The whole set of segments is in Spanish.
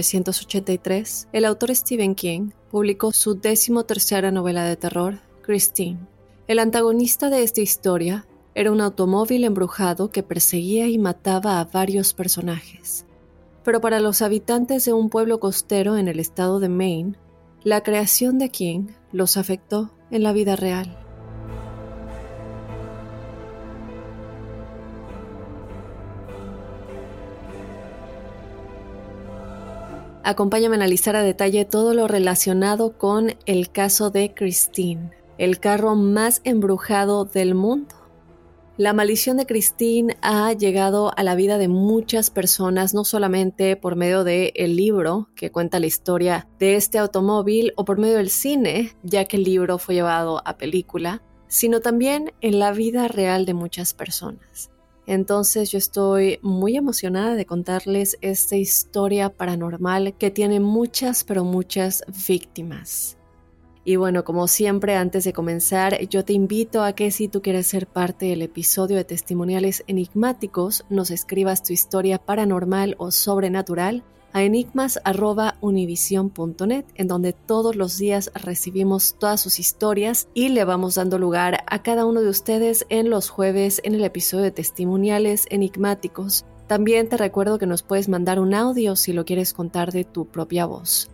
1983, el autor Stephen King publicó su décimo tercera novela de terror, Christine. El antagonista de esta historia era un automóvil embrujado que perseguía y mataba a varios personajes. Pero para los habitantes de un pueblo costero en el estado de Maine, la creación de King los afectó en la vida real. Acompáñame a analizar a detalle todo lo relacionado con el caso de Christine, el carro más embrujado del mundo. La maldición de Christine ha llegado a la vida de muchas personas, no solamente por medio del el libro que cuenta la historia de este automóvil o por medio del cine, ya que el libro fue llevado a película, sino también en la vida real de muchas personas. Entonces yo estoy muy emocionada de contarles esta historia paranormal que tiene muchas, pero muchas víctimas. Y bueno, como siempre, antes de comenzar, yo te invito a que si tú quieres ser parte del episodio de testimoniales enigmáticos, nos escribas tu historia paranormal o sobrenatural a enigmas.univision.net, en donde todos los días recibimos todas sus historias y le vamos dando lugar a cada uno de ustedes en los jueves en el episodio de testimoniales enigmáticos. También te recuerdo que nos puedes mandar un audio si lo quieres contar de tu propia voz.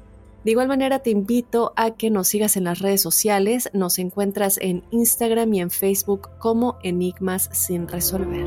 De igual manera te invito a que nos sigas en las redes sociales, nos encuentras en Instagram y en Facebook como Enigmas sin resolver.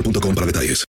boostmobile.com para detalles.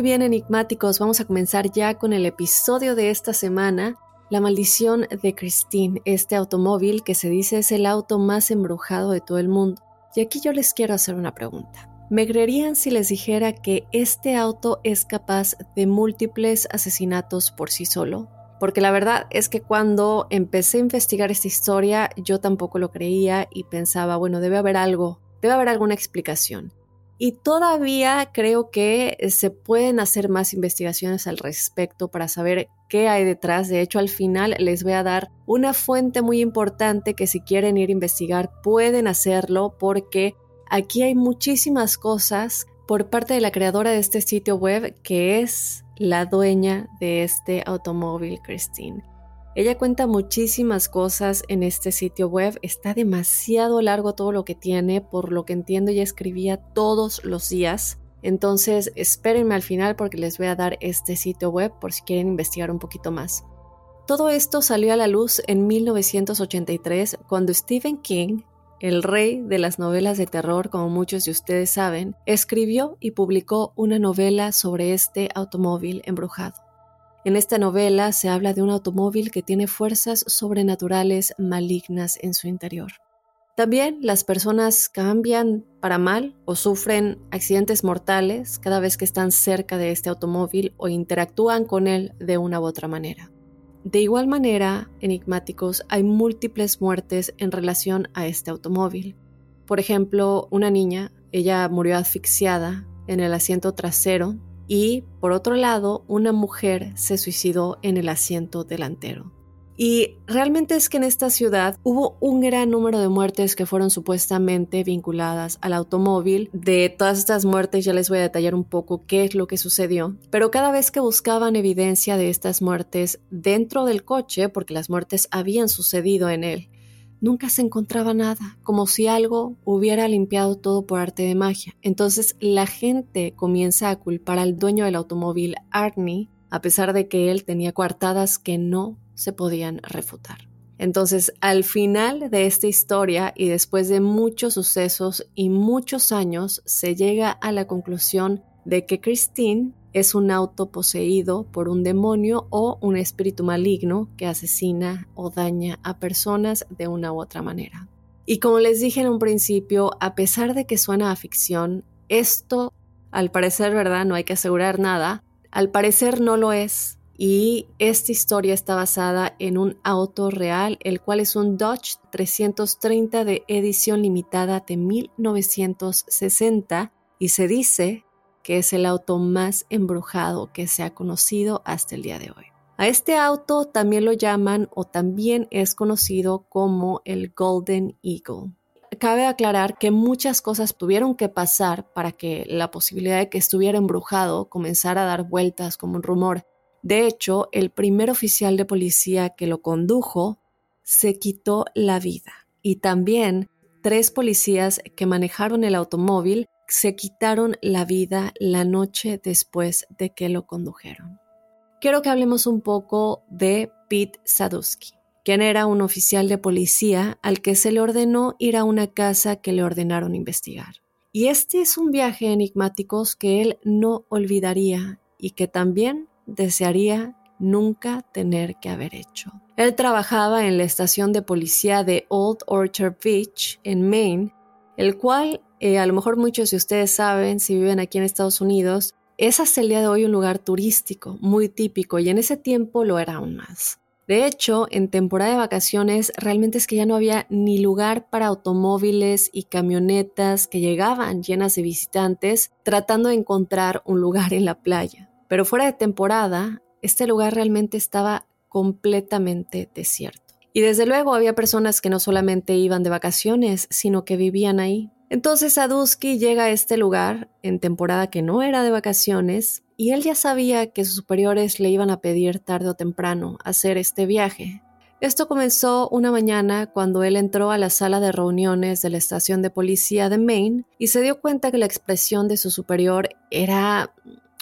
Muy bien, enigmáticos, vamos a comenzar ya con el episodio de esta semana, La maldición de Christine, este automóvil que se dice es el auto más embrujado de todo el mundo. Y aquí yo les quiero hacer una pregunta. ¿Me creerían si les dijera que este auto es capaz de múltiples asesinatos por sí solo? porque la verdad es que cuando empecé a investigar esta historia yo tampoco lo creía y pensaba, bueno, debe haber algo, debe haber alguna explicación. Y todavía creo que se pueden hacer más investigaciones al respecto para saber qué hay detrás. De hecho, al final les voy a dar una fuente muy importante que si quieren ir a investigar pueden hacerlo porque aquí hay muchísimas cosas por parte de la creadora de este sitio web que es la dueña de este automóvil, Christine. Ella cuenta muchísimas cosas en este sitio web, está demasiado largo todo lo que tiene, por lo que entiendo ella escribía todos los días. Entonces espérenme al final porque les voy a dar este sitio web por si quieren investigar un poquito más. Todo esto salió a la luz en 1983 cuando Stephen King, el rey de las novelas de terror como muchos de ustedes saben, escribió y publicó una novela sobre este automóvil embrujado. En esta novela se habla de un automóvil que tiene fuerzas sobrenaturales malignas en su interior. También las personas cambian para mal o sufren accidentes mortales cada vez que están cerca de este automóvil o interactúan con él de una u otra manera. De igual manera, enigmáticos, hay múltiples muertes en relación a este automóvil. Por ejemplo, una niña, ella murió asfixiada en el asiento trasero y por otro lado una mujer se suicidó en el asiento delantero. Y realmente es que en esta ciudad hubo un gran número de muertes que fueron supuestamente vinculadas al automóvil. De todas estas muertes ya les voy a detallar un poco qué es lo que sucedió. Pero cada vez que buscaban evidencia de estas muertes dentro del coche, porque las muertes habían sucedido en él, nunca se encontraba nada, como si algo hubiera limpiado todo por arte de magia. Entonces la gente comienza a culpar al dueño del automóvil, Arnie, a pesar de que él tenía coartadas que no se podían refutar. Entonces, al final de esta historia y después de muchos sucesos y muchos años, se llega a la conclusión de que Christine es un auto poseído por un demonio o un espíritu maligno que asesina o daña a personas de una u otra manera. Y como les dije en un principio, a pesar de que suena a ficción, esto, al parecer, ¿verdad? No hay que asegurar nada, al parecer no lo es. Y esta historia está basada en un auto real, el cual es un Dodge 330 de edición limitada de 1960 y se dice que es el auto más embrujado que se ha conocido hasta el día de hoy. A este auto también lo llaman o también es conocido como el Golden Eagle. Cabe aclarar que muchas cosas tuvieron que pasar para que la posibilidad de que estuviera embrujado comenzara a dar vueltas como un rumor. De hecho, el primer oficial de policía que lo condujo se quitó la vida y también tres policías que manejaron el automóvil se quitaron la vida la noche después de que lo condujeron. Quiero que hablemos un poco de Pete Sadowski, quien era un oficial de policía al que se le ordenó ir a una casa que le ordenaron investigar. Y este es un viaje enigmático que él no olvidaría y que también desearía nunca tener que haber hecho. Él trabajaba en la estación de policía de Old Orchard Beach, en Maine, el cual eh, a lo mejor muchos de ustedes saben, si viven aquí en Estados Unidos, es hasta el día de hoy un lugar turístico muy típico y en ese tiempo lo era aún más. De hecho, en temporada de vacaciones realmente es que ya no había ni lugar para automóviles y camionetas que llegaban llenas de visitantes tratando de encontrar un lugar en la playa. Pero fuera de temporada, este lugar realmente estaba completamente desierto. Y desde luego había personas que no solamente iban de vacaciones, sino que vivían ahí. Entonces Sadusky llega a este lugar en temporada que no era de vacaciones y él ya sabía que sus superiores le iban a pedir tarde o temprano hacer este viaje. Esto comenzó una mañana cuando él entró a la sala de reuniones de la estación de policía de Maine y se dio cuenta que la expresión de su superior era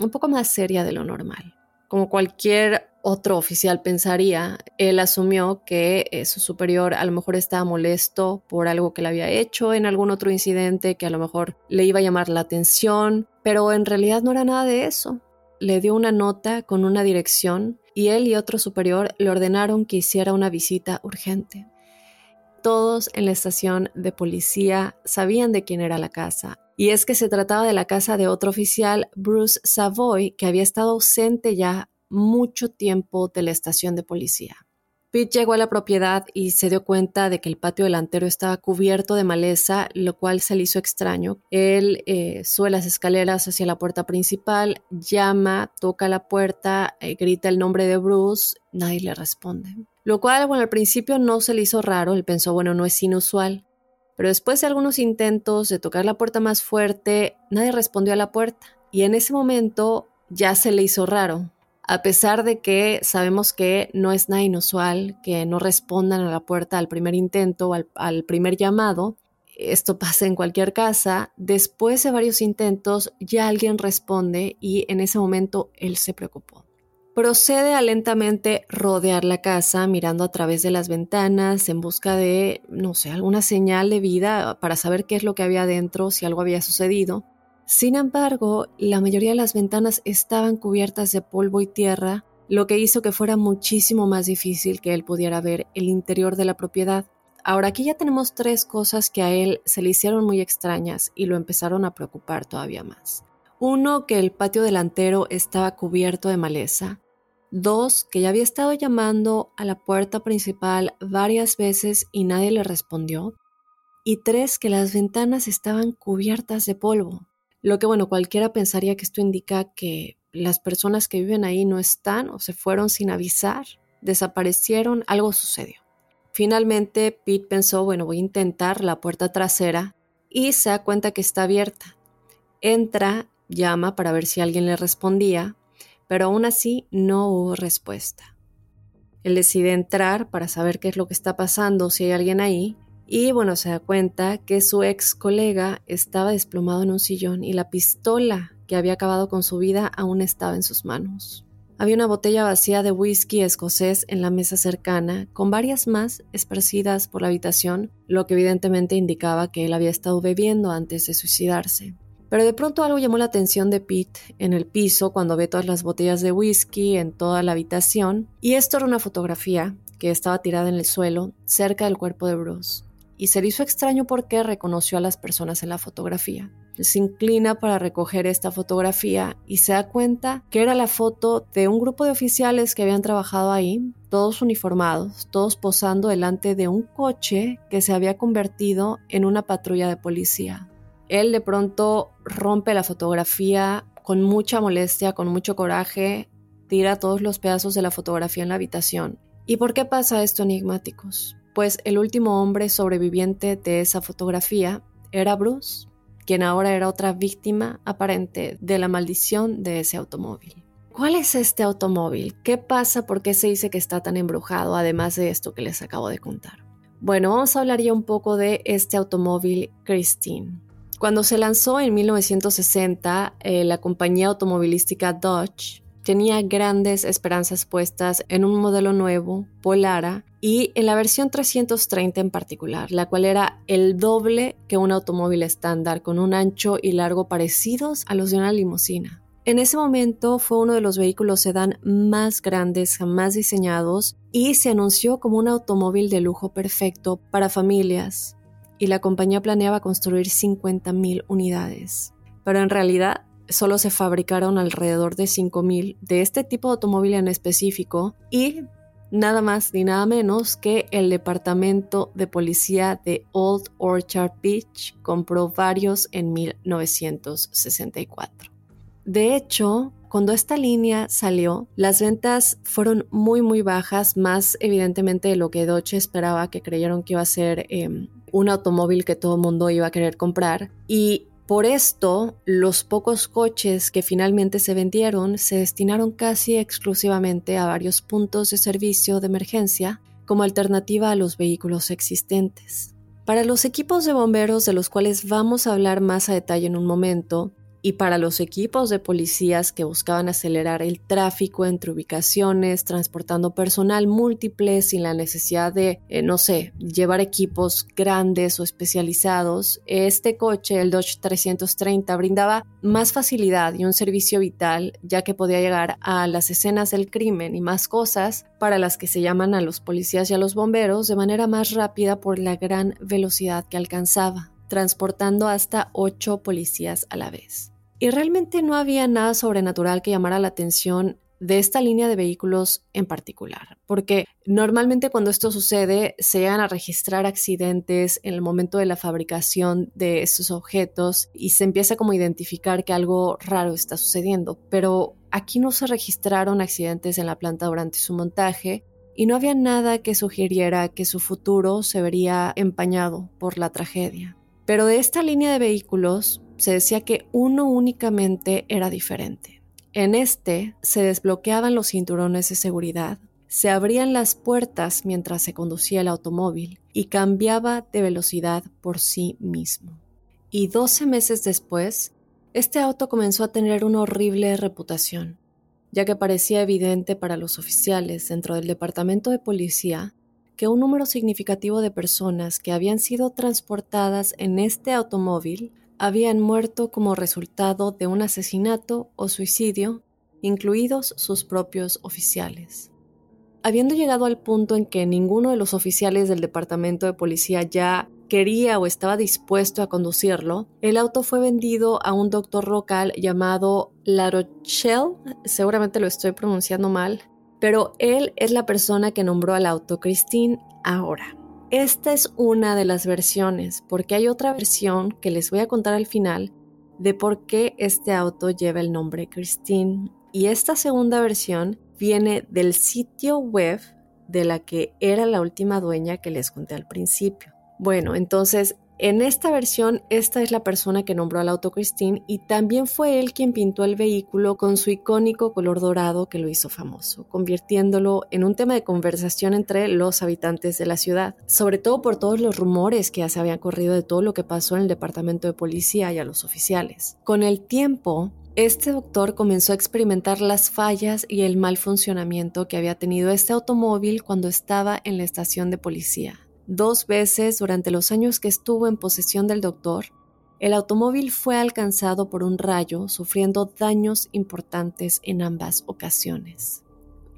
un poco más seria de lo normal. Como cualquier otro oficial pensaría, él asumió que eh, su superior a lo mejor estaba molesto por algo que le había hecho en algún otro incidente que a lo mejor le iba a llamar la atención, pero en realidad no era nada de eso. Le dio una nota con una dirección y él y otro superior le ordenaron que hiciera una visita urgente. Todos en la estación de policía sabían de quién era la casa, y es que se trataba de la casa de otro oficial, Bruce Savoy, que había estado ausente ya mucho tiempo de la estación de policía. Pete llegó a la propiedad y se dio cuenta de que el patio delantero estaba cubierto de maleza, lo cual se le hizo extraño. Él eh, sube las escaleras hacia la puerta principal, llama, toca la puerta, eh, grita el nombre de Bruce, nadie le responde. Lo cual, bueno, al principio no se le hizo raro, él pensó, bueno, no es inusual. Pero después de algunos intentos de tocar la puerta más fuerte, nadie respondió a la puerta. Y en ese momento ya se le hizo raro a pesar de que sabemos que no es nada inusual que no respondan a la puerta al primer intento o al, primer llamado, esto pasa en cualquier casa, después de varios intentos ya alguien responde y en ese momento él se preocupó. Procede a lentamente rodear la casa mirando a través de las ventanas en busca de, no sé, alguna señal de vida para saber qué es lo que había dentro, si algo había sucedido. Sin embargo, la mayoría de las ventanas estaban cubiertas de polvo y tierra, lo que hizo que fuera muchísimo más difícil que él pudiera ver el interior de la propiedad. Ahora aquí ya tenemos tres cosas que a él se le hicieron muy extrañas y lo empezaron a preocupar todavía más. Uno, que el patio delantero estaba cubierto de maleza. Dos, que ya había estado llamando a la puerta principal varias veces y nadie le respondió. Y tres, que las ventanas estaban cubiertas de polvo. Lo que, bueno, cualquiera pensaría que esto indica que las personas que viven ahí no están o se fueron sin avisar, desaparecieron, algo sucedió. Finalmente, Pete pensó, bueno, voy a intentar la puerta trasera y se da cuenta que está abierta. Entra, llama para ver si alguien le respondía, pero aún así no hubo respuesta. Él decide entrar para saber qué es lo que está pasando, si hay alguien ahí, y bueno, se da cuenta que su ex colega estaba desplomado en un sillón y la pistola que había acabado con su vida aún estaba en sus manos. Había una botella vacía de whisky escocés en la mesa cercana, con varias más esparcidas por la habitación, lo que evidentemente indicaba que él había estado bebiendo antes de suicidarse. Pero de pronto algo llamó la atención de Pete en el piso cuando ve todas las botellas de whisky en toda la habitación, y esto era una fotografía que estaba tirada en el suelo cerca del cuerpo de Bruce y se le hizo extraño porque reconoció a las personas en la fotografía. Se inclina para recoger esta fotografía y se da cuenta que era la foto de un grupo de oficiales que habían trabajado ahí, todos uniformados, todos posando delante de un coche que se había convertido en una patrulla de policía. Él de pronto rompe la fotografía con mucha molestia, con mucho coraje, tira todos los pedazos de la fotografía en la habitación. ¿Y por qué pasa esto, enigmáticos? Pues el último hombre sobreviviente de esa fotografía era Bruce, quien ahora era otra víctima aparente de la maldición de ese automóvil. ¿Cuál es este automóvil? ¿Qué pasa? ¿Por qué se dice que está tan embrujado, además de esto que les acabo de contar? Bueno, vamos a hablar ya un poco de este automóvil Christine. Cuando se lanzó en 1960, eh, la compañía automovilística Dodge tenía grandes esperanzas puestas en un modelo nuevo, Polara, y en la versión 330 en particular, la cual era el doble que un automóvil estándar con un ancho y largo parecidos a los de una limusina. En ese momento fue uno de los vehículos sedán más grandes jamás diseñados y se anunció como un automóvil de lujo perfecto para familias y la compañía planeaba construir 50.000 unidades. Pero en realidad solo se fabricaron alrededor de 5.000 de este tipo de automóvil en específico y nada más ni nada menos que el departamento de policía de Old Orchard Beach compró varios en 1964. De hecho, cuando esta línea salió, las ventas fueron muy muy bajas, más evidentemente de lo que Dodge esperaba, que creyeron que iba a ser em, un automóvil que todo el mundo iba a querer comprar. Y por esto, los pocos coches que finalmente se vendieron se destinaron casi exclusivamente a varios puntos de servicio de emergencia como alternativa a los vehículos existentes. Para los equipos de bomberos de los cuales vamos a hablar más a detalle en un momento, y para los equipos de policías que buscaban acelerar el tráfico entre ubicaciones, transportando personal múltiple sin la necesidad de, eh, no sé, llevar equipos grandes o especializados, este coche, el Dodge 330, brindaba más facilidad y un servicio vital, ya que podía llegar a las escenas del crimen y más cosas para las que se llaman a los policías y a los bomberos de manera más rápida por la gran velocidad que alcanzaba transportando hasta ocho policías a la vez. Y realmente no había nada sobrenatural que llamara la atención de esta línea de vehículos en particular, porque normalmente cuando esto sucede se llegan a registrar accidentes en el momento de la fabricación de estos objetos y se empieza como a identificar que algo raro está sucediendo, pero aquí no se registraron accidentes en la planta durante su montaje y no había nada que sugiriera que su futuro se vería empañado por la tragedia. Pero de esta línea de vehículos se decía que uno únicamente era diferente en este se desbloqueaban los cinturones de seguridad, se abrían las puertas mientras se conducía el automóvil y cambiaba de velocidad por sí mismo. Y 12 meses después, este auto comenzó a tener una horrible reputación, ya que parecía evidente para los oficiales dentro del departamento de policía que un número significativo de personas que habían sido transportadas en este automóvil habían muerto como resultado de un asesinato o suicidio, incluidos sus propios oficiales. Habiendo llegado al punto en que ninguno de los oficiales del departamento de policía ya quería o estaba dispuesto a conducirlo, el auto fue vendido a un doctor local llamado La Rochelle, seguramente lo estoy pronunciando mal, pero él es la persona que nombró al auto Christine ahora. Esta es una de las versiones, porque hay otra versión que les voy a contar al final de por qué este auto lleva el nombre Christine. Y esta segunda versión viene del sitio web de la que era la última dueña que les conté al principio. Bueno, entonces en esta versión, esta es la persona que nombró al auto Christine y también fue él quien pintó el vehículo con su icónico color dorado que lo hizo famoso, convirtiéndolo en un tema de conversación entre los habitantes de la ciudad, sobre todo por todos los rumores que ya se habían corrido de todo lo que pasó en el departamento de policía y a los oficiales. Con el tiempo, este doctor comenzó a experimentar las fallas y el mal funcionamiento que había tenido este automóvil cuando estaba en la estación de policía. Dos veces durante los años que estuvo en posesión del doctor, el automóvil fue alcanzado por un rayo, sufriendo daños importantes en ambas ocasiones.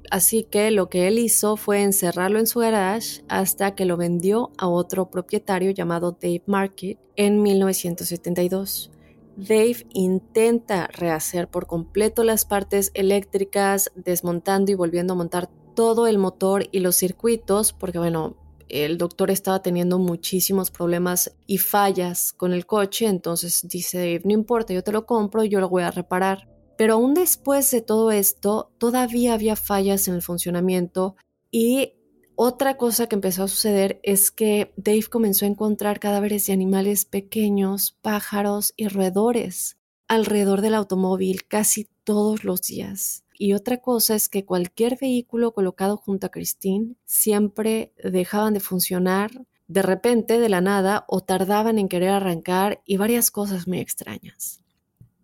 Así que lo que él hizo fue encerrarlo en su garage hasta que lo vendió a otro propietario llamado Dave Market en 1972. Dave intenta rehacer por completo las partes eléctricas, desmontando y volviendo a montar todo el motor y los circuitos, porque bueno, el doctor estaba teniendo muchísimos problemas y fallas con el coche, entonces dice, no importa, yo te lo compro yo lo voy a reparar. Pero aún después de todo esto, todavía había fallas en el funcionamiento y otra cosa que empezó a suceder es que Dave comenzó a encontrar cadáveres de animales pequeños, pájaros y roedores alrededor del automóvil casi todos los días. Y otra cosa es que cualquier vehículo colocado junto a Christine siempre dejaban de funcionar de repente, de la nada, o tardaban en querer arrancar y varias cosas muy extrañas.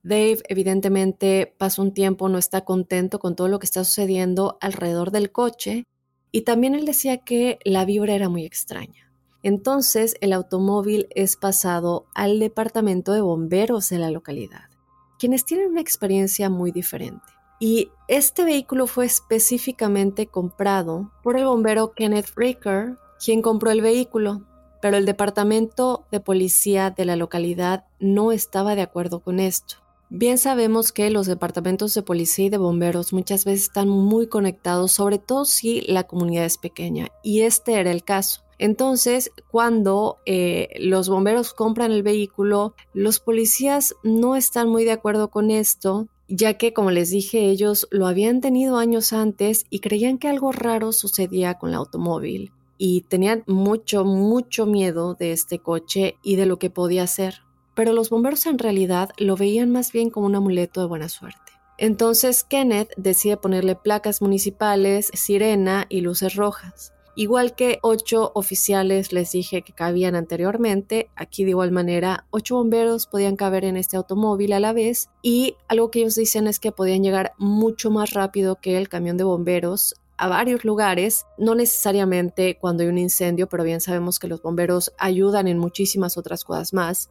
Dave evidentemente pasa un tiempo, no está contento con todo lo que está sucediendo alrededor del coche y también él decía que la vibra era muy extraña. Entonces el automóvil es pasado al departamento de bomberos de la localidad, quienes tienen una experiencia muy diferente. Y este vehículo fue específicamente comprado por el bombero Kenneth Raker, quien compró el vehículo, pero el departamento de policía de la localidad no estaba de acuerdo con esto. Bien sabemos que los departamentos de policía y de bomberos muchas veces están muy conectados, sobre todo si la comunidad es pequeña, y este era el caso. Entonces, cuando eh, los bomberos compran el vehículo, los policías no están muy de acuerdo con esto ya que, como les dije, ellos lo habían tenido años antes y creían que algo raro sucedía con el automóvil y tenían mucho, mucho miedo de este coche y de lo que podía hacer. Pero los bomberos en realidad lo veían más bien como un amuleto de buena suerte. Entonces Kenneth decide ponerle placas municipales, sirena y luces rojas. Igual que ocho oficiales les dije que cabían anteriormente, aquí de igual manera ocho bomberos podían caber en este automóvil a la vez y algo que ellos dicen es que podían llegar mucho más rápido que el camión de bomberos a varios lugares, no necesariamente cuando hay un incendio, pero bien sabemos que los bomberos ayudan en muchísimas otras cosas más.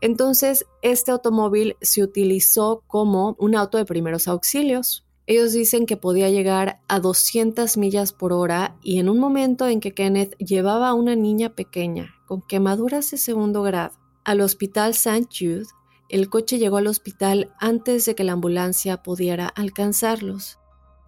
Entonces, este automóvil se utilizó como un auto de primeros auxilios. Ellos dicen que podía llegar a 200 millas por hora y en un momento en que Kenneth llevaba a una niña pequeña con quemaduras de segundo grado al hospital St. Jude, el coche llegó al hospital antes de que la ambulancia pudiera alcanzarlos.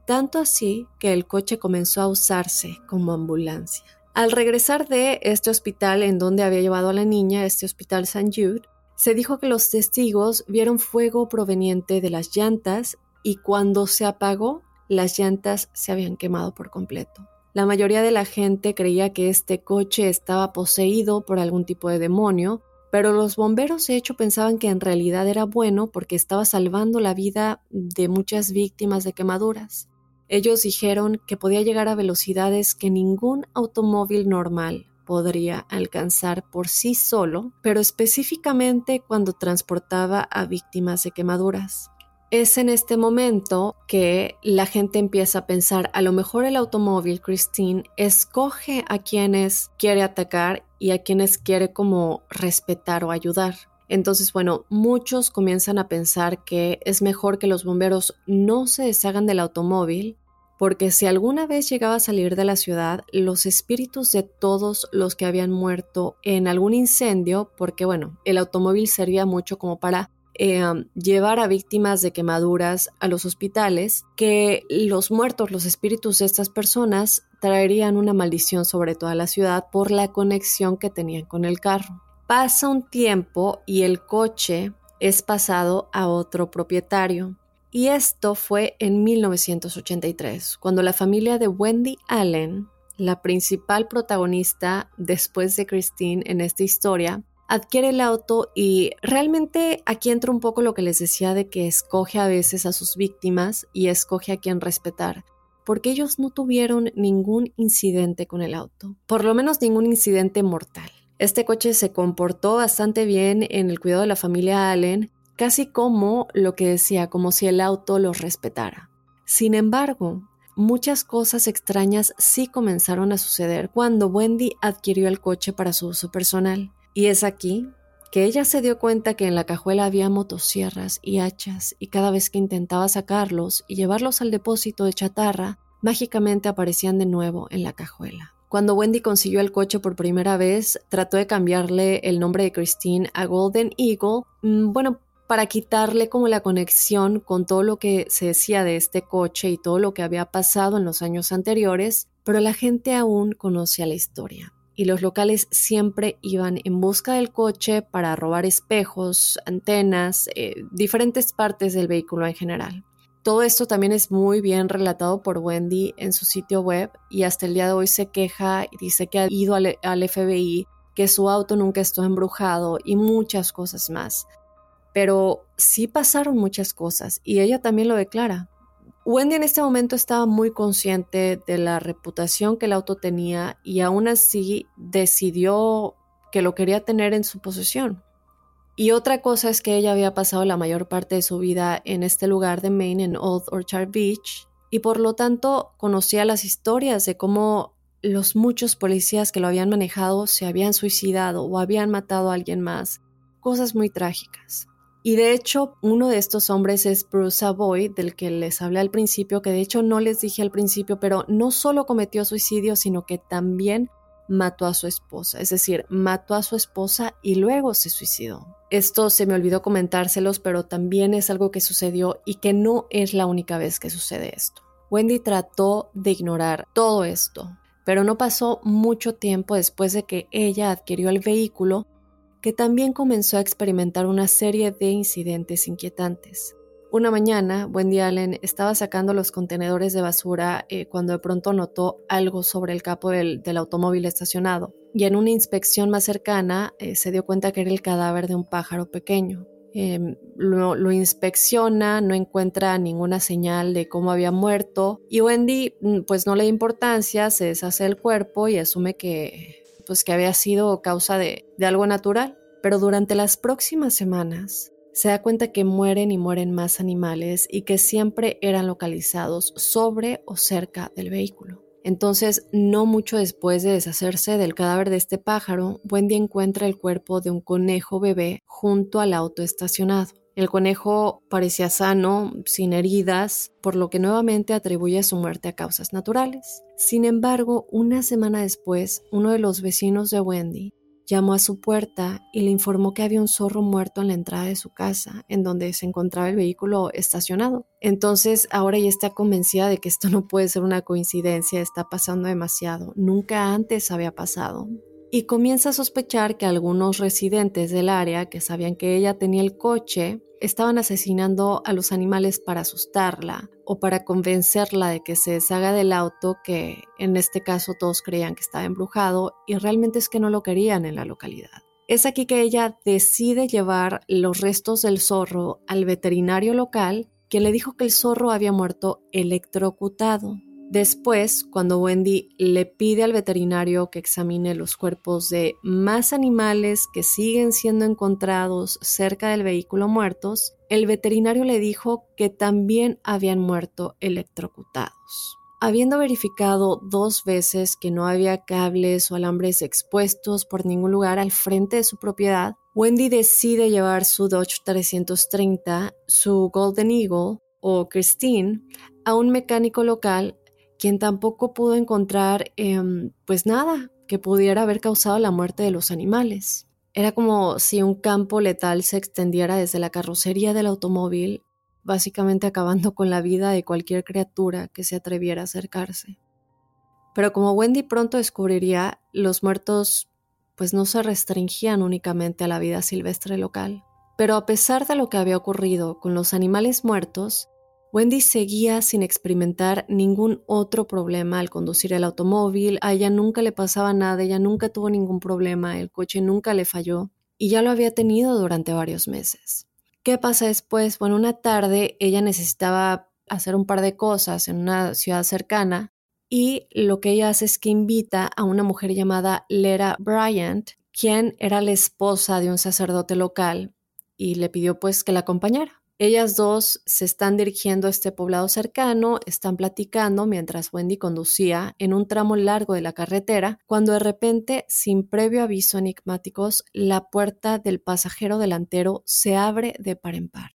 tanto así que el coche comenzó a usarse como ambulancia. Al regresar de este hospital en donde había llevado a la niña, este hospital St. Jude, se dijo que los testigos vieron fuego proveniente de las llantas y cuando se apagó, las llantas se habían quemado por completo. La mayoría de la gente creía que este coche estaba poseído por algún tipo de demonio, pero los bomberos de hecho pensaban que en realidad era bueno porque estaba salvando la vida de muchas víctimas de quemaduras. Ellos dijeron que podía llegar a velocidades que ningún automóvil normal podría alcanzar por sí solo, pero específicamente cuando transportaba a víctimas de quemaduras. Es en este momento que la gente empieza a pensar, a lo mejor el automóvil, Christine, escoge a quienes quiere atacar y a quienes quiere como respetar o ayudar. Entonces, bueno, muchos comienzan a pensar que es mejor que los bomberos no se deshagan del automóvil porque si alguna vez llegaba a salir de la ciudad, los espíritus de todos los que habían muerto en algún incendio, porque bueno, el automóvil servía mucho como para eh, llevar a víctimas de quemaduras a los hospitales, que los muertos, los espíritus de estas personas, traerían una maldición sobre toda la ciudad por la conexión que tenían con el carro. Pasa un tiempo y el coche es pasado a otro propietario. Y esto fue en 1983, cuando la familia de Wendy Allen, la principal protagonista después de Christine en esta historia, adquiere el auto y realmente aquí entra un poco lo que les decía de que escoge a veces a sus víctimas y escoge a quien respetar, porque ellos no tuvieron ningún incidente con el auto, por lo menos ningún incidente mortal. Este coche se comportó bastante bien en el cuidado de la familia Allen casi como lo que decía, como si el auto los respetara. Sin embargo, muchas cosas extrañas sí comenzaron a suceder cuando Wendy adquirió el coche para su uso personal. Y es aquí que ella se dio cuenta que en la cajuela había motosierras y hachas y cada vez que intentaba sacarlos y llevarlos al depósito de chatarra, mágicamente aparecían de nuevo en la cajuela. Cuando Wendy consiguió el coche por primera vez, trató de cambiarle el nombre de Christine a Golden Eagle, mm, bueno, para quitarle como la conexión con todo lo que se decía de este coche y todo lo que había pasado en los años anteriores, pero la gente aún conocía la historia. Y los locales siempre iban en busca del coche para robar espejos, antenas, eh, diferentes partes del vehículo en general. Todo esto también es muy bien relatado por Wendy en su sitio web y hasta el día de hoy se queja y dice que ha ido al, al FBI, que su auto nunca estuvo embrujado y muchas cosas más pero sí pasaron muchas cosas y ella también lo declara. Wendy en este momento estaba muy consciente de la reputación que el auto tenía y aún así decidió que lo quería tener en su posesión. Y otra cosa es que ella había pasado la mayor parte de su vida en este lugar de Maine, en Old Orchard Beach, y por lo tanto conocía las historias de cómo los muchos policías que lo habían manejado se habían suicidado o habían matado a alguien más. Cosas muy trágicas. Y de hecho, uno de estos hombres es Bruce Savoy, del que les hablé al principio, que de hecho no les dije al principio, pero no solo cometió suicidio, sino que también mató a su esposa, es decir, mató a su esposa y luego se suicidó. Esto se me olvidó comentárselos, pero también es algo que sucedió y que no es la única vez que sucede esto. Wendy trató de ignorar todo esto, pero no pasó mucho tiempo después de que ella adquirió el vehículo que también comenzó a experimentar una serie de incidentes inquietantes. Una mañana, Wendy Allen estaba sacando los contenedores de basura eh, cuando de pronto notó algo sobre el capo del, automóvil estacionado y en una inspección más cercana eh, se dio cuenta que era el cadáver de un pájaro pequeño. Em, lo, lo, inspecciona, no encuentra ninguna señal de cómo había muerto y Wendy mm, pues no le da importancia, se deshace el cuerpo y asume que pues que había sido causa de, de algo natural. Pero durante las próximas semanas se da cuenta que mueren y mueren más animales y que siempre eran localizados sobre o cerca del vehículo. Entonces, no mucho después de deshacerse del cadáver de este pájaro, Wendy encuentra el cuerpo de un conejo bebé junto al auto estacionado. El conejo parecía sano, sin heridas, por lo que nuevamente atribuye su muerte a causas naturales. Sin embargo, una semana después, uno de los vecinos de Wendy llamó a su puerta y le informó que había un zorro muerto en la entrada de su casa, en donde se encontraba el vehículo estacionado. Entonces ahora ya está convencida de que esto no puede ser una coincidencia, está pasando demasiado. Nunca antes había pasado y comienza a sospechar que algunos residentes del área que sabían que ella tenía el coche estaban asesinando a los animales para asustarla o para convencerla de que se deshaga del auto que en este caso todos creían que estaba embrujado y realmente es que no lo querían en la localidad. Es aquí que ella decide llevar los restos del zorro al veterinario local, quien le dijo que el zorro había muerto electrocutado. Después, cuando Wendy le pide al veterinario que examine los cuerpos de más animales que siguen siendo encontrados cerca del vehículo muertos, el veterinario le dijo que también habían muerto electrocutados. Habiendo verificado dos veces que no había cables o alambres expuestos por ningún lugar al frente de su propiedad, Wendy decide llevar su Dodge 330, su Golden Eagle o Christine, a un mecánico local quien tampoco pudo encontrar em, pues nada que pudiera haber causado la muerte de los animales. Era como si un campo letal se extendiera desde la carrocería del automóvil, básicamente acabando con la vida de cualquier criatura que se atreviera a acercarse. Pero como Wendy pronto descubriría, los muertos pues no se restringían únicamente a la vida silvestre local. Pero a pesar de lo que había ocurrido con los animales muertos, Wendy seguía sin experimentar ningún otro problema al conducir el automóvil, a ella nunca le pasaba nada, ella nunca tuvo ningún problema, el coche nunca le falló y ya lo había tenido durante varios meses. ¿Qué pasa después? Bueno, una tarde ella necesitaba hacer un par de cosas en una ciudad cercana y lo que ella hace es que invita a una mujer llamada Lera Bryant, quien era la esposa de un sacerdote local y le pidió pues que la acompañara. Ellas dos se están dirigiendo a este poblado cercano, están platicando mientras Wendy conducía en un tramo largo de la carretera, cuando de repente, sin previo aviso enigmáticos, la puerta del pasajero delantero se abre de par en par.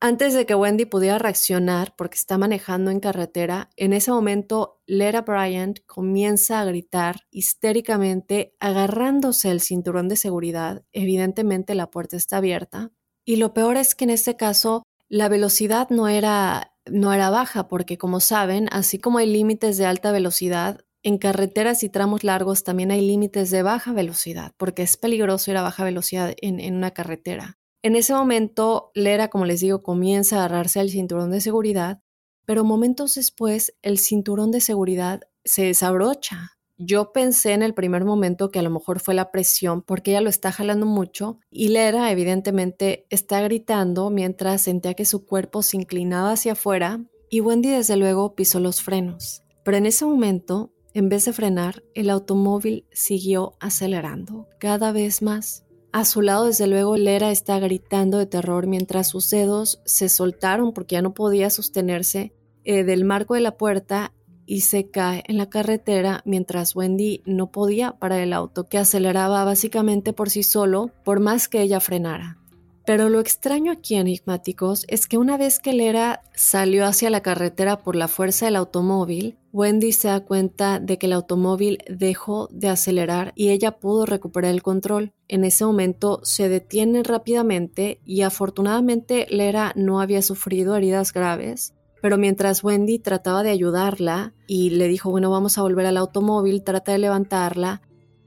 Antes de que Wendy pudiera reaccionar porque está manejando en carretera, en ese momento Lera Bryant comienza a gritar histéricamente, agarrándose el cinturón de seguridad. Evidentemente la puerta está abierta. Y lo peor es que en este caso la velocidad no era, no era baja, porque como saben, así como hay límites de alta velocidad, en carreteras y tramos largos también hay límites de baja velocidad, porque es peligroso ir a baja velocidad en, en una carretera. En ese momento, Lera, como les digo, comienza a agarrarse al cinturón de seguridad, pero momentos después el cinturón de seguridad se desabrocha yo pensé en el primer momento que a lo mejor fue la presión porque ella lo está jalando mucho y Lera evidentemente está gritando mientras sentía que su cuerpo se inclinaba hacia afuera y Wendy desde luego pisó los frenos. Pero en ese momento, en vez de frenar, el automóvil siguió acelerando cada vez más. A su lado, desde luego, Lera está gritando de terror mientras sus dedos se soltaron porque ya no podía sostenerse eh, del marco de la puerta y se cae en la carretera mientras Wendy no podía parar el auto, que aceleraba básicamente por sí solo, por más que ella frenara. Pero lo extraño aquí, enigmáticos, es que una vez que Lera salió hacia la carretera por la fuerza del automóvil, Wendy se da cuenta de que el automóvil dejó de acelerar y ella pudo recuperar el control. En ese momento se detiene rápidamente y afortunadamente Lera no había sufrido heridas graves, pero mientras Wendy trataba de ayudarla y le dijo, bueno, vamos a volver al automóvil, trata de levantarla,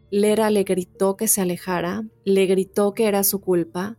Lera le gritó que se alejara, le gritó que era su culpa,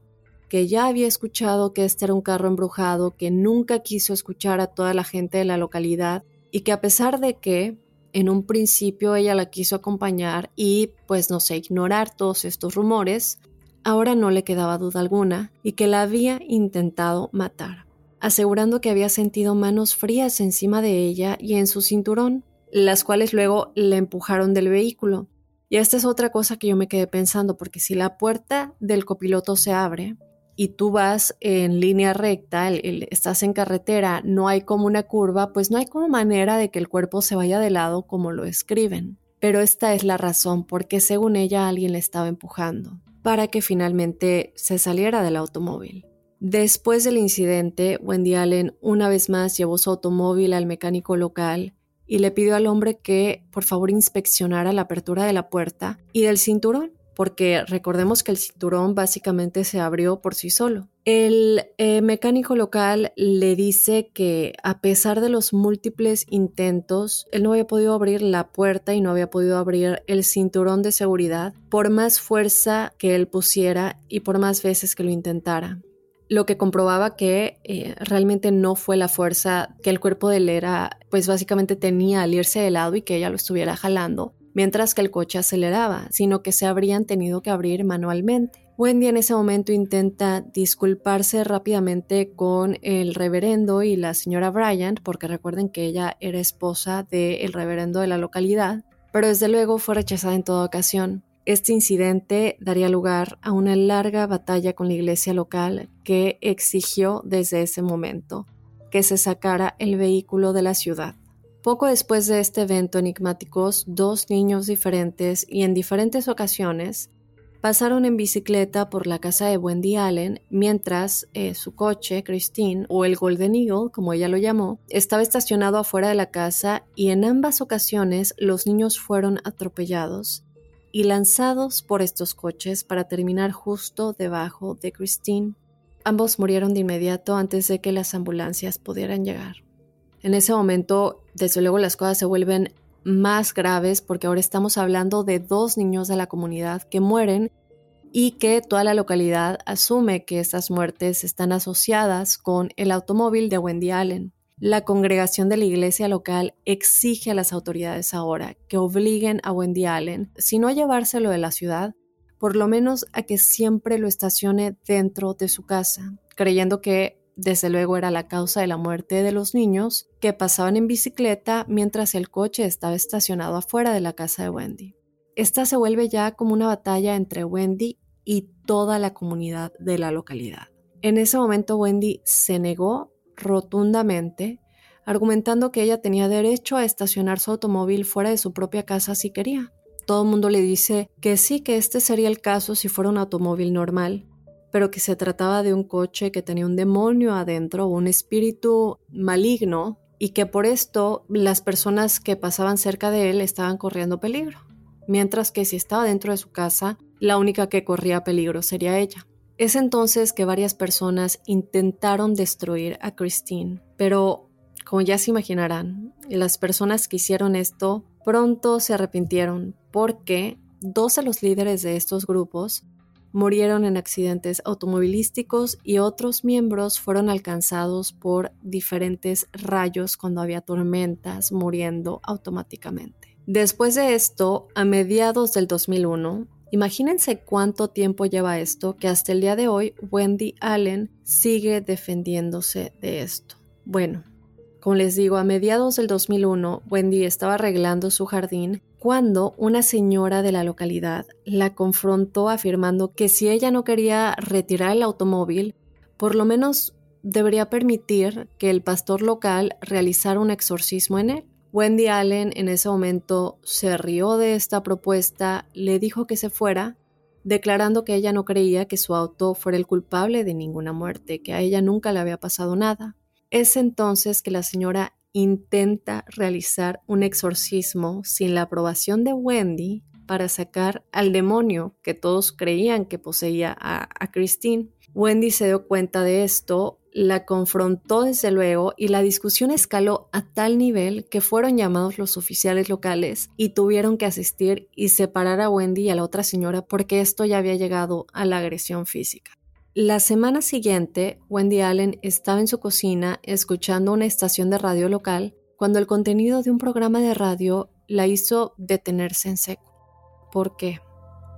que ya había escuchado que este era un carro embrujado, que nunca quiso escuchar a toda la gente de la localidad y que a pesar de que en un principio ella la quiso acompañar y pues no sé, ignorar todos estos rumores, ahora no le quedaba duda alguna y que la había intentado matar asegurando que había sentido manos frías encima de ella y en su cinturón, las cuales luego la empujaron del vehículo. Y esta es otra cosa que yo me quedé pensando, porque si la puerta del copiloto se abre y tú vas en línea recta, estás en carretera, no hay como una curva, pues no hay como manera de que el cuerpo se vaya de lado como lo escriben. Pero esta es la razón, porque según ella alguien le estaba empujando, para que finalmente se saliera del automóvil. Después del incidente, Wendy Allen una vez más llevó su automóvil al mecánico local y le pidió al hombre que por favor inspeccionara la apertura de la puerta y del cinturón, porque recordemos que el cinturón básicamente se abrió por sí solo. El eh, mecánico local le dice que a pesar de los múltiples intentos, él no había podido abrir la puerta y no había podido abrir el cinturón de seguridad por más fuerza que él pusiera y por más veces que lo intentara lo que comprobaba que eh, realmente no fue la fuerza que el cuerpo de él era, pues básicamente tenía al irse de lado y que ella lo estuviera jalando, mientras que el coche aceleraba, sino que se habrían tenido que abrir manualmente. Wendy en ese momento intenta disculparse rápidamente con el reverendo y la señora Bryant, porque recuerden que ella era esposa del reverendo de la localidad, pero desde luego fue rechazada en toda ocasión. Este incidente daría lugar a una larga batalla con la iglesia local que exigió desde ese momento que se sacara el vehículo de la ciudad. Poco después de este evento enigmáticos, dos niños diferentes y en diferentes ocasiones pasaron en bicicleta por la casa de Wendy Allen mientras eh, su coche, Christine, o el Golden Eagle, como ella lo llamó, estaba estacionado afuera de la casa y en ambas ocasiones los niños fueron atropellados y lanzados por estos coches para terminar justo debajo de Christine. Ambos murieron de inmediato antes de que las ambulancias pudieran llegar. En ese momento, desde luego, las cosas se vuelven más graves porque ahora estamos hablando de dos niños de la comunidad que mueren y que toda la localidad asume que estas muertes están asociadas con el automóvil de Wendy Allen. La congregación de la iglesia local exige a las autoridades ahora que obliguen a Wendy Allen, si no a llevárselo de la ciudad, por lo menos a que siempre lo estacione dentro de su casa, creyendo que desde luego era la causa de la muerte de los niños que pasaban en bicicleta mientras el coche estaba estacionado afuera de la casa de Wendy. Esta se vuelve ya como una batalla entre Wendy y toda la comunidad de la localidad. En ese momento Wendy se negó rotundamente, argumentando que ella tenía derecho a estacionar su automóvil fuera de su propia casa si quería. Todo el mundo le dice que sí, que este sería el caso si fuera un automóvil normal, pero que se trataba de un coche que tenía un demonio adentro, un espíritu maligno, y que por esto las personas que pasaban cerca de él estaban corriendo peligro, mientras que si estaba dentro de su casa, la única que corría peligro sería ella. Es entonces que varias personas intentaron destruir a Christine, pero como ya se imaginarán, las personas que hicieron esto pronto se arrepintieron porque dos de los líderes de estos grupos murieron en accidentes automovilísticos y otros miembros fueron alcanzados por diferentes rayos cuando había tormentas, muriendo automáticamente. Después de esto, a mediados del 2001, imagínense cuánto tiempo lleva esto, que hasta el día de hoy Wendy Allen sigue defendiéndose de esto. Bueno, como les digo, a mediados del 2001, Wendy estaba arreglando su jardín cuando una señora de la localidad la confrontó afirmando que si ella no quería retirar el automóvil, por lo menos debería permitir que el pastor local realizara un exorcismo en él. Wendy Allen en ese momento se rió de esta propuesta, le dijo que se fuera, declarando que ella no creía que su auto fuera el culpable de ninguna muerte, que a ella nunca le había pasado nada. Es entonces que la señora intenta realizar un exorcismo sin la aprobación de Wendy para sacar al demonio que todos creían que poseía a, Christine. Wendy se dio cuenta de esto, la confrontó desde luego y la discusión escaló a tal nivel que fueron llamados los oficiales locales y tuvieron que asistir y separar a Wendy y a la otra señora porque esto ya había llegado a la agresión física. La semana siguiente, Wendy Allen estaba en su cocina escuchando una estación de radio local cuando el contenido de un programa de radio la hizo detenerse en seco. ¿Por qué?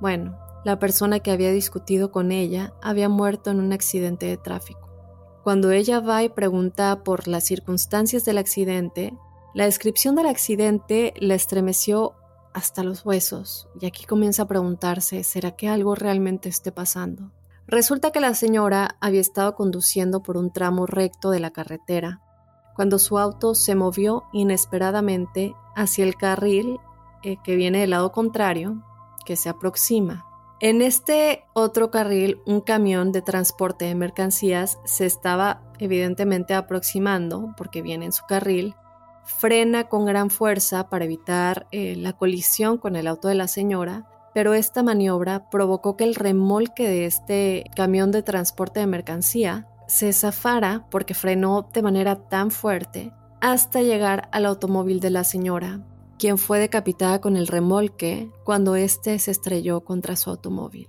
Bueno, la persona que había discutido con ella había muerto en un accidente de tráfico. Cuando ella va y pregunta por las circunstancias del accidente, la descripción del accidente la estremeció hasta los huesos y aquí comienza a preguntarse, ¿será que algo realmente esté pasando? Resulta que la señora había estado conduciendo por un tramo recto de la carretera cuando su auto se movió inesperadamente hacia el carril eh, que viene del lado contrario, que se aproxima. En este otro carril, un camión de transporte de mercancías se estaba evidentemente aproximando porque viene en su carril, frena con gran fuerza para evitar eh, la colisión con el auto de la señora pero esta maniobra provocó que el remolque de este camión de transporte de mercancía se zafara porque frenó de manera tan fuerte hasta llegar al automóvil de la señora, quien fue decapitada con el remolque cuando éste se estrelló contra su automóvil.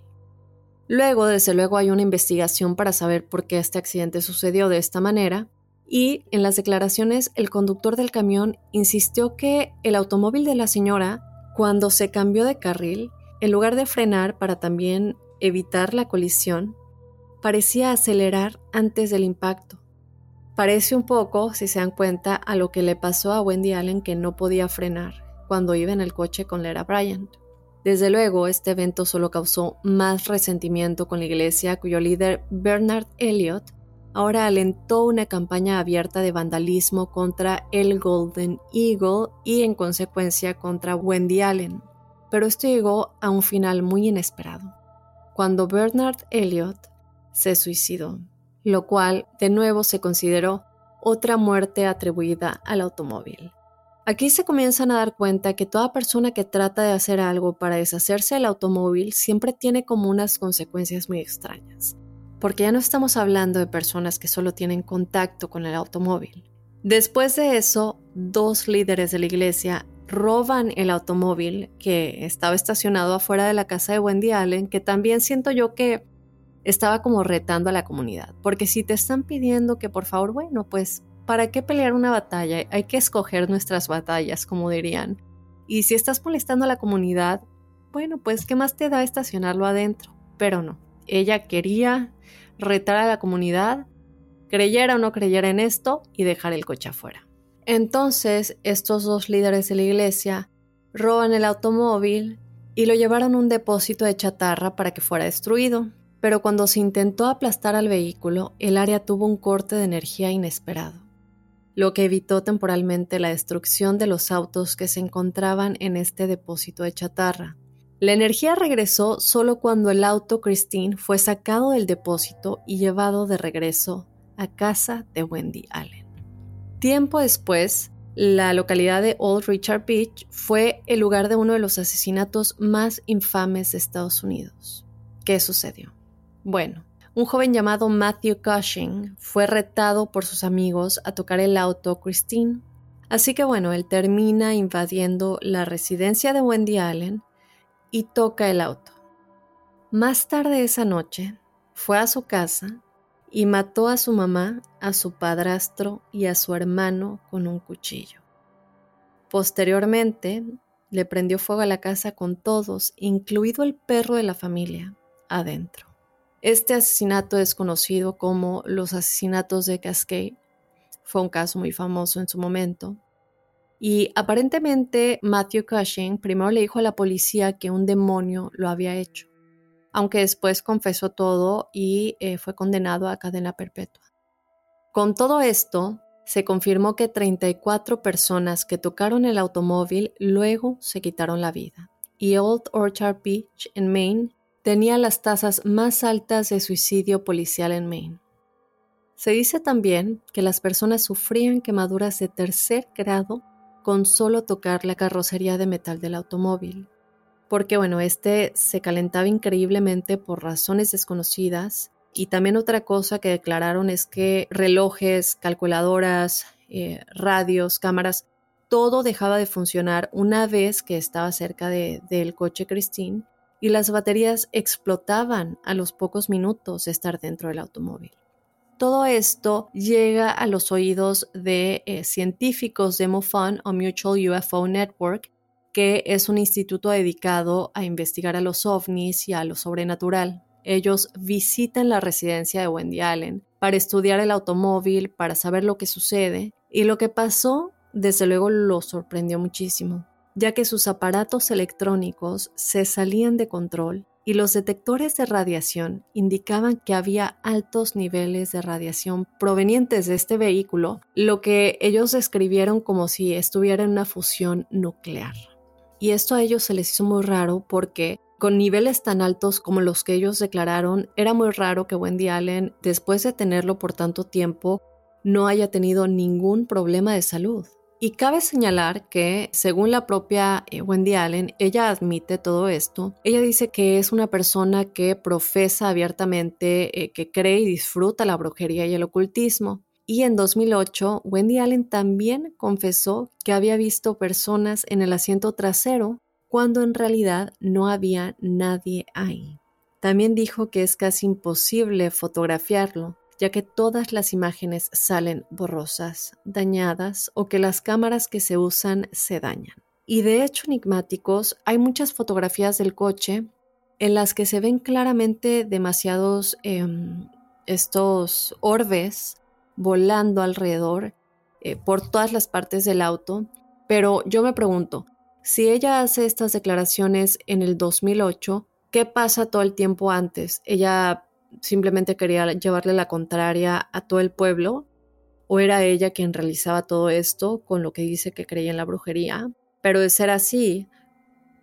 Luego, desde luego, hay una investigación para saber por qué este accidente sucedió de esta manera, y en las declaraciones el conductor del camión insistió que el automóvil de la señora, cuando se cambió de carril, en lugar de frenar para también evitar la colisión, parecía acelerar antes del impacto. Parece un poco, si se dan cuenta, a lo que le pasó a Wendy Allen que no podía frenar cuando iba en el coche con Lera Bryant. Desde luego, este evento solo causó más resentimiento con la iglesia, cuyo líder Bernard Elliot ahora alentó una campaña abierta de vandalismo contra el Golden Eagle y en consecuencia contra Wendy Allen. Pero esto llegó a un final muy inesperado, cuando Bernard Elliot se suicidó, lo cual de nuevo se consideró otra muerte atribuida al automóvil. Aquí se comienzan a dar cuenta que toda persona que trata de hacer algo para deshacerse del automóvil siempre tiene como unas consecuencias muy extrañas, porque ya no estamos hablando de personas que solo tienen contacto con el automóvil. Después de eso, dos líderes de la iglesia roban el automóvil que estaba estacionado afuera de la casa de Wendy Allen, que también siento yo que estaba como retando a la comunidad, porque si te están pidiendo que por favor, bueno, pues ¿para qué pelear una batalla? Hay que escoger nuestras batallas, como dirían. Y si estás molestando a la comunidad, bueno, pues ¿qué más te da estacionarlo adentro? Pero no, ella quería retar a la comunidad, creyera o no creyera en esto, y dejar el coche afuera. Entonces, estos dos líderes de la iglesia roban el automóvil y lo llevaron a un depósito de chatarra para que fuera destruido. Pero cuando se intentó aplastar al vehículo, el área tuvo un corte de energía inesperado lo que evitó temporalmente la destrucción de los autos que se encontraban en este depósito de chatarra. La energía regresó solo cuando el auto Christine fue sacado del depósito y llevado de regreso a casa de Wendy Allen. Tiempo después, la localidad de Old Richard Beach fue el lugar de uno de los asesinatos más infames de Estados Unidos. ¿Qué sucedió? Bueno, un joven llamado Matthew Cushing fue retado por sus amigos a tocar el auto Christine. Así que bueno, él termina invadiendo la residencia de Wendy Allen y toca el auto. Más tarde esa noche, fue a su casa y mató a su mamá, a su padrastro y a su hermano con un cuchillo. Posteriormente, le prendió fuego a la casa con todos, incluido el perro de la familia, adentro. Este asesinato es conocido como los asesinatos de Cascade. Fue un caso muy famoso en su momento. Y aparentemente Matthew Cushing primero le dijo a la policía que un demonio lo había hecho, aunque después confesó todo y eh, fue condenado a cadena perpetua. Con todo esto, se confirmó que 34 personas que tocaron el automóvil luego se quitaron la vida. Y Old Orchard Beach en Maine tenía las tasas más altas de suicidio policial en Maine. Se dice también que las personas sufrían quemaduras de tercer grado con solo tocar la carrocería de metal del automóvil, porque bueno, este se calentaba increíblemente por razones desconocidas y también otra cosa que declararon es que relojes, calculadoras, eh, radios, cámaras, todo dejaba de funcionar una vez que estaba cerca del coche Christine y las baterías explotaban a los pocos minutos de estar dentro del automóvil. Todo esto llega a los oídos de eh, científicos de MUFON o Mutual UFO Network, que es un instituto dedicado a investigar a los ovnis y a lo sobrenatural. Ellos visitan la residencia de Wendy Allen para estudiar el automóvil, para saber lo que sucede, y lo que pasó, desde luego, lo sorprendió muchísimo ya que sus aparatos electrónicos se salían de control y los detectores de radiación indicaban que había altos niveles de radiación provenientes de este vehículo, lo que ellos describieron como si estuviera en una fusión nuclear. Y esto a ellos se les hizo muy raro porque con niveles tan altos como los que ellos declararon, era muy raro que Wendy Allen, después de tenerlo por tanto tiempo, no haya tenido ningún problema de salud. Y cabe señalar que, según la propia eh, Wendy Allen, ella admite todo esto. Ella dice que es una persona que profesa abiertamente eh, que cree y disfruta la brujería y el ocultismo. Y en 2008, Wendy Allen también confesó que había visto personas en el asiento trasero cuando en realidad no había nadie ahí. También dijo que es casi imposible fotografiarlo, ya que todas las imágenes salen borrosas, dañadas o que las cámaras que se usan se dañan. Y de hecho, enigmáticos, hay muchas fotografías del coche en las que se ven claramente demasiados em, estos orbes volando alrededor eh, por todas las partes del auto. Pero yo me pregunto, si ella hace estas declaraciones en el 2008, ¿qué pasa todo el tiempo antes? Ella simplemente quería llevarle la contraria a todo el pueblo, o era ella quien realizaba todo esto con lo que dice que creía en la brujería. Pero de ser así,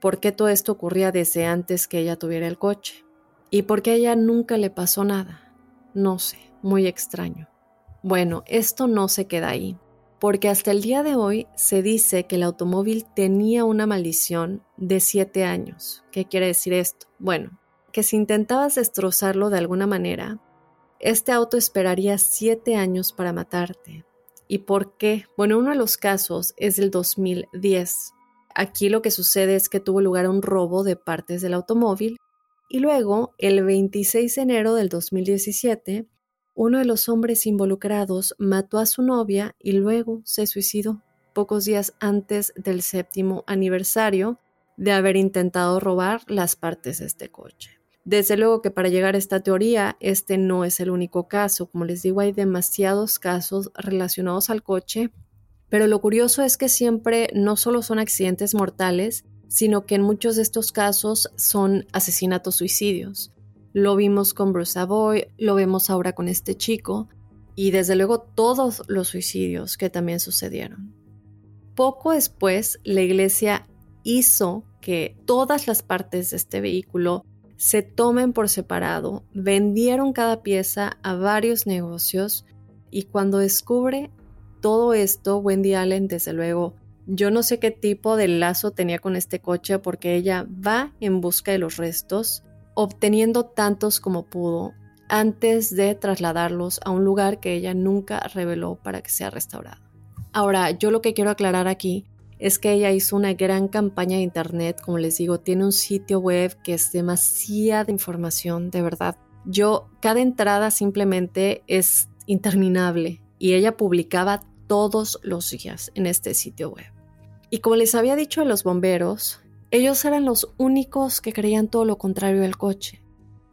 ¿por qué todo esto ocurría desde antes que ella tuviera el coche? ¿Y por qué a ella nunca le pasó nada? No sé, muy extraño. Bueno, esto no se queda ahí, porque hasta el día de hoy se dice que el automóvil tenía una maldición de siete años. ¿Qué quiere decir esto? Bueno, que si intentabas destrozarlo de alguna manera, este auto esperaría siete años para matarte. ¿Y por qué? Bueno, uno de los casos es del 2010. Aquí lo que sucede es que tuvo lugar un robo de partes del automóvil y luego, el 26 de enero del 2017, uno de los hombres involucrados mató a su novia y luego se suicidó pocos días antes del séptimo aniversario de haber intentado robar las partes de este coche. Desde luego que para llegar a esta teoría, este no es el único caso. Como les digo, hay demasiados casos relacionados al coche, pero lo curioso es que siempre no solo son accidentes mortales, sino que en muchos de estos casos son asesinatos suicidios. Lo vimos con Bruce Savoy, lo vemos ahora con este chico, y desde luego todos los suicidios que también sucedieron. Poco después, la iglesia hizo que todas las partes de este vehículo se tomen por separado, vendieron cada pieza a varios negocios y cuando descubre todo esto, Wendy Allen, desde luego, yo no sé qué tipo de lazo tenía con este coche porque ella va en busca de los restos, obteniendo tantos como pudo antes de trasladarlos a un lugar que ella nunca reveló para que sea restaurado. Ahora, yo lo que quiero aclarar aquí es que ella hizo una gran campaña de internet, como les digo, tiene un sitio web que es demasiada información, de verdad. Yo, cada entrada simplemente es interminable y ella publicaba todos los días en este sitio web. Y como les había dicho a los bomberos, ellos eran los únicos que creían todo lo contrario del coche.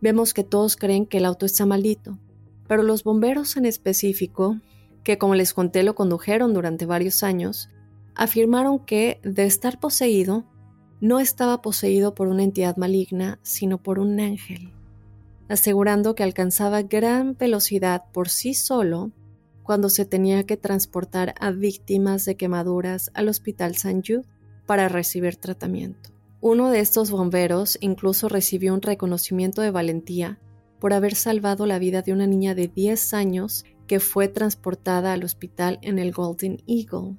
Vemos que todos creen que el auto está maldito, pero los bomberos en específico, que como les conté lo condujeron durante varios años, afirmaron que, de estar poseído, no estaba poseído por una entidad maligna, sino por un ángel, asegurando que alcanzaba gran velocidad por sí solo cuando se tenía que transportar a víctimas de quemaduras al Hospital St. Jude para recibir tratamiento. Uno de estos bomberos incluso recibió un reconocimiento de valentía por haber salvado la vida de una niña de 10 años que fue transportada al hospital en el Golden Eagle,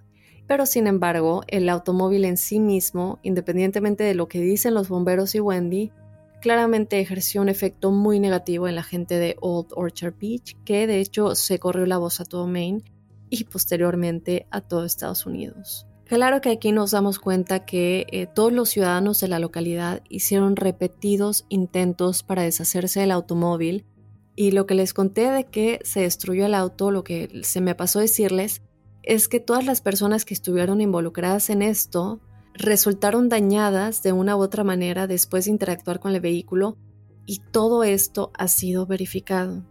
pero sin embargo, el automóvil en sí mismo, independientemente de lo que dicen los bomberos y Wendy, claramente ejerció un efecto muy negativo en la gente de Old Orchard Beach, que de hecho se corrió la voz a todo Maine y posteriormente a todo Estados Unidos. Claro que aquí nos damos cuenta que eh, todos los ciudadanos de la localidad hicieron repetidos intentos para deshacerse del automóvil y lo que les conté de que se destruyó el auto, lo que se me pasó decirles es que todas las personas que estuvieron involucradas en esto resultaron dañadas de una u otra manera después de interactuar con el vehículo y todo esto ha sido verificado.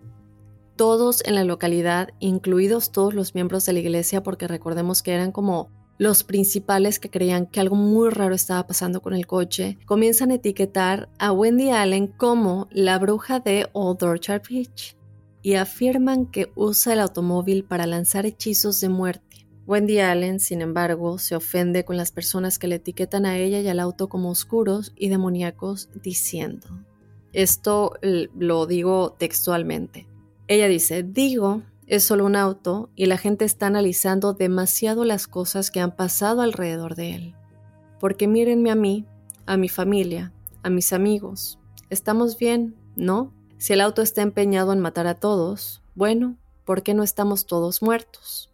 Todos en la localidad, incluidos todos los miembros de la iglesia, porque recordemos que eran como los principales que creían que algo muy raro estaba pasando con el coche, comienzan a etiquetar a Wendy Allen como la bruja de Old Orchard Beach y afirman que usa el automóvil para lanzar hechizos de muerte. Wendy Allen, sin embargo, se ofende con las personas que le etiquetan a ella y al auto como oscuros y demoníacos, diciendo, esto lo digo textualmente, ella dice, digo es solo un auto y la gente está analizando demasiado las cosas que han pasado alrededor de él. Porque mírenme a mí, a mi familia, a mis amigos. Estamos bien, ¿no? Si el auto está empeñado en matar a todos, bueno, ¿por qué no estamos todos muertos?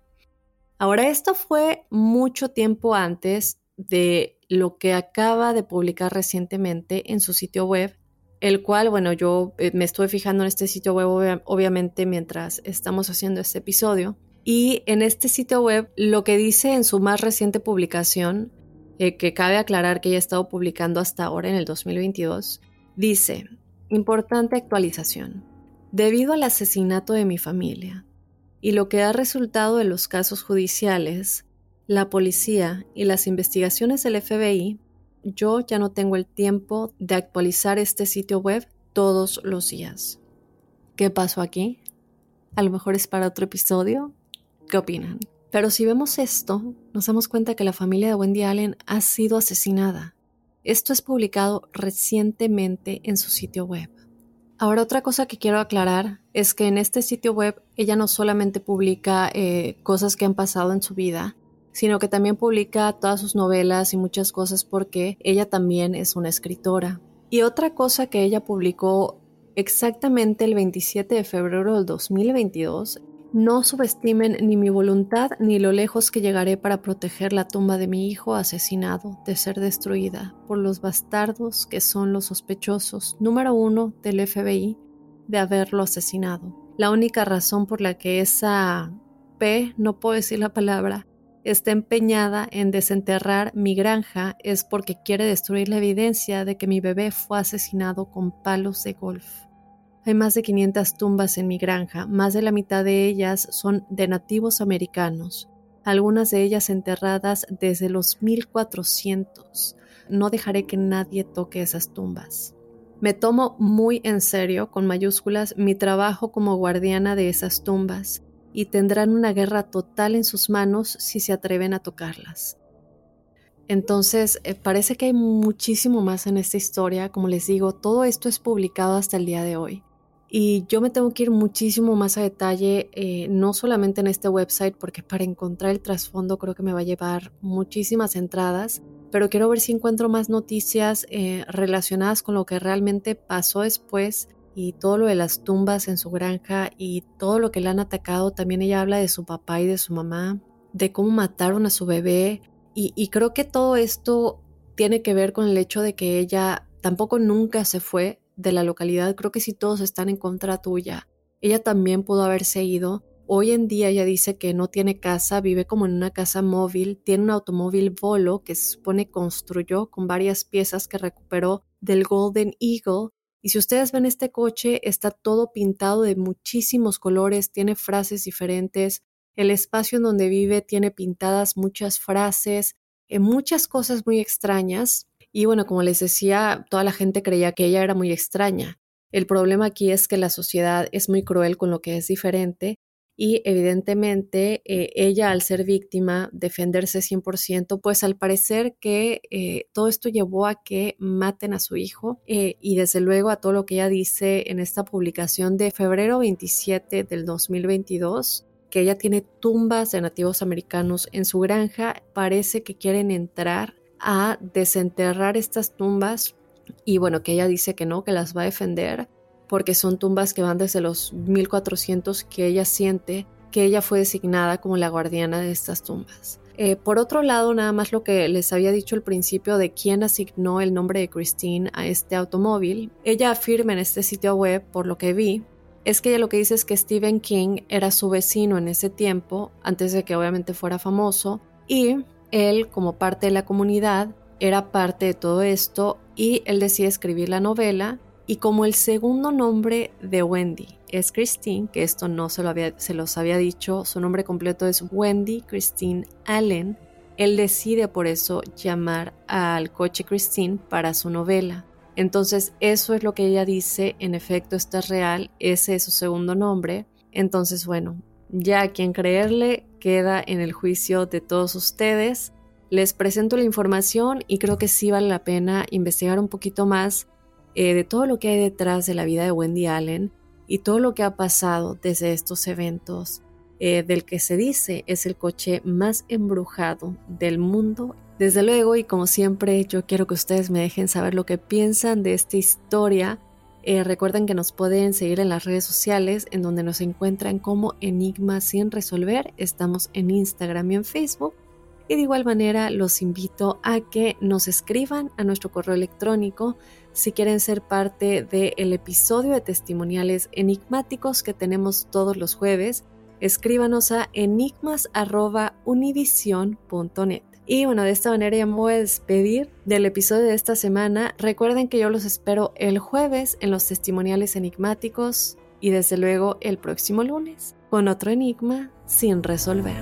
Ahora, esto fue mucho tiempo antes de lo que acaba de publicar recientemente en su sitio web, el cual, bueno, yo eh, me estuve fijando en este sitio web obviamente mientras estamos haciendo este episodio. Y en este sitio web lo que dice en su más reciente publicación, eh, que cabe aclarar que ya ha estado publicando hasta ahora en el 2022, dice, importante actualización. Debido al asesinato de mi familia, y lo que ha resultado de los casos judiciales, la policía y las investigaciones del FBI, yo ya no tengo el tiempo de actualizar este sitio web todos los días. ¿Qué pasó aquí? A lo mejor es para otro episodio. ¿Qué opinan? Pero si vemos esto, nos damos cuenta que la familia de Wendy Allen ha sido asesinada. Esto es publicado recientemente en su sitio web. Ahora otra cosa que quiero aclarar es que en este sitio web ella no solamente publica eh, cosas que han pasado en su vida, sino que también publica todas sus novelas y muchas cosas porque ella también es una escritora. Y otra cosa que ella publicó exactamente el 27 de febrero del 2022 no subestimen ni mi voluntad ni lo lejos que llegaré para proteger la tumba de mi hijo asesinado de ser destruida por los bastardos que son los sospechosos número uno del FBI de haberlo asesinado. La única razón por la que esa P, no puedo decir la palabra, está empeñada en desenterrar mi granja es porque quiere destruir la evidencia de que mi bebé fue asesinado con palos de golf. Hay más de 500 tumbas en mi granja, más de la mitad de ellas son de nativos americanos, algunas de ellas enterradas desde los 1400. No dejaré que nadie toque esas tumbas. Me tomo muy en serio, con mayúsculas, mi trabajo como guardiana de esas tumbas, y tendrán una guerra total en sus manos si se atreven a tocarlas. Entonces, eh, parece que hay muchísimo más en esta historia. Como les digo, todo esto es publicado hasta el día de hoy. Y yo me tengo que ir muchísimo más a detalle, eh, no solamente en este website, porque para encontrar el trasfondo creo que me va a llevar muchísimas entradas, pero quiero ver si encuentro más noticias eh, relacionadas con lo que realmente pasó después y todo lo de las tumbas en su granja y todo lo que le han atacado. También ella habla de su papá y de su mamá, de cómo mataron a su bebé. y creo que todo esto tiene que ver con el hecho de que ella tampoco nunca se fue de la localidad, creo que si todos están en contra tuya, ella también pudo haberse ido. Hoy en día ella dice que no tiene casa, vive como en una casa móvil, tiene un automóvil Volo que se supone construyó con varias piezas que recuperó del Golden Eagle. Y si ustedes ven este coche, está todo pintado de muchísimos colores, tiene frases diferentes. El espacio en donde vive tiene pintadas muchas frases, eh, muchas cosas muy extrañas. Y bueno, como les decía, toda la gente creía que ella era muy extraña. El problema aquí es que la sociedad es muy cruel con lo que es diferente y evidentemente eh, ella al ser víctima, defenderse 100%, pues al parecer que eh, todo esto llevó a que maten a su hijo eh, y desde luego a todo lo que ella dice en esta publicación de febrero 27 del 2022 que ella tiene tumbas de nativos americanos en su granja, parece que quieren entrar a desenterrar estas tumbas y bueno, que ella dice que no, que las va a defender porque son tumbas que van desde los 1400 que ella siente que ella fue designada como la guardiana de estas tumbas. Eh, por otro lado, nada más lo que les había dicho al principio de quién asignó el nombre de Christine a este automóvil, ella afirma en este sitio web, por lo que vi, es que ella lo que dice es que Stephen King era su vecino en ese tiempo, antes de que obviamente fuera famoso, y él, como parte de la comunidad, era parte de todo esto y él decide escribir la novela y como el segundo nombre de Wendy es Christine, que esto no se, lo había, se los había dicho, su nombre completo es Wendy Christine Allen, él decide por eso llamar al coche Christine para su novela. Entonces eso es lo que ella dice, en efecto esto es real, ese es su segundo nombre. Entonces bueno, ya a quien creerle queda en el juicio de todos ustedes. Les presento la información y creo que sí vale la pena investigar un poquito más eh, de todo lo que hay detrás de la vida de Wendy Allen y todo lo que ha pasado desde estos eventos, eh, del que se dice es el coche más embrujado del mundo. Desde luego, y como siempre, yo quiero que ustedes me dejen saber lo que piensan de esta historia. Eh, recuerden que nos pueden seguir en las redes sociales, en donde nos encuentran como Enigma sin resolver. Estamos en Instagram y en Facebook. Y de igual manera los invito a que nos escriban a nuestro correo electrónico si quieren ser parte del episodio de testimoniales enigmáticos que tenemos todos los jueves. Escríbanos a enigmas.univision.net. Y bueno, de esta manera ya me voy a despedir del episodio de esta semana. Recuerden que yo los espero el jueves en los testimoniales enigmáticos y desde luego el próximo lunes con otro enigma sin resolver.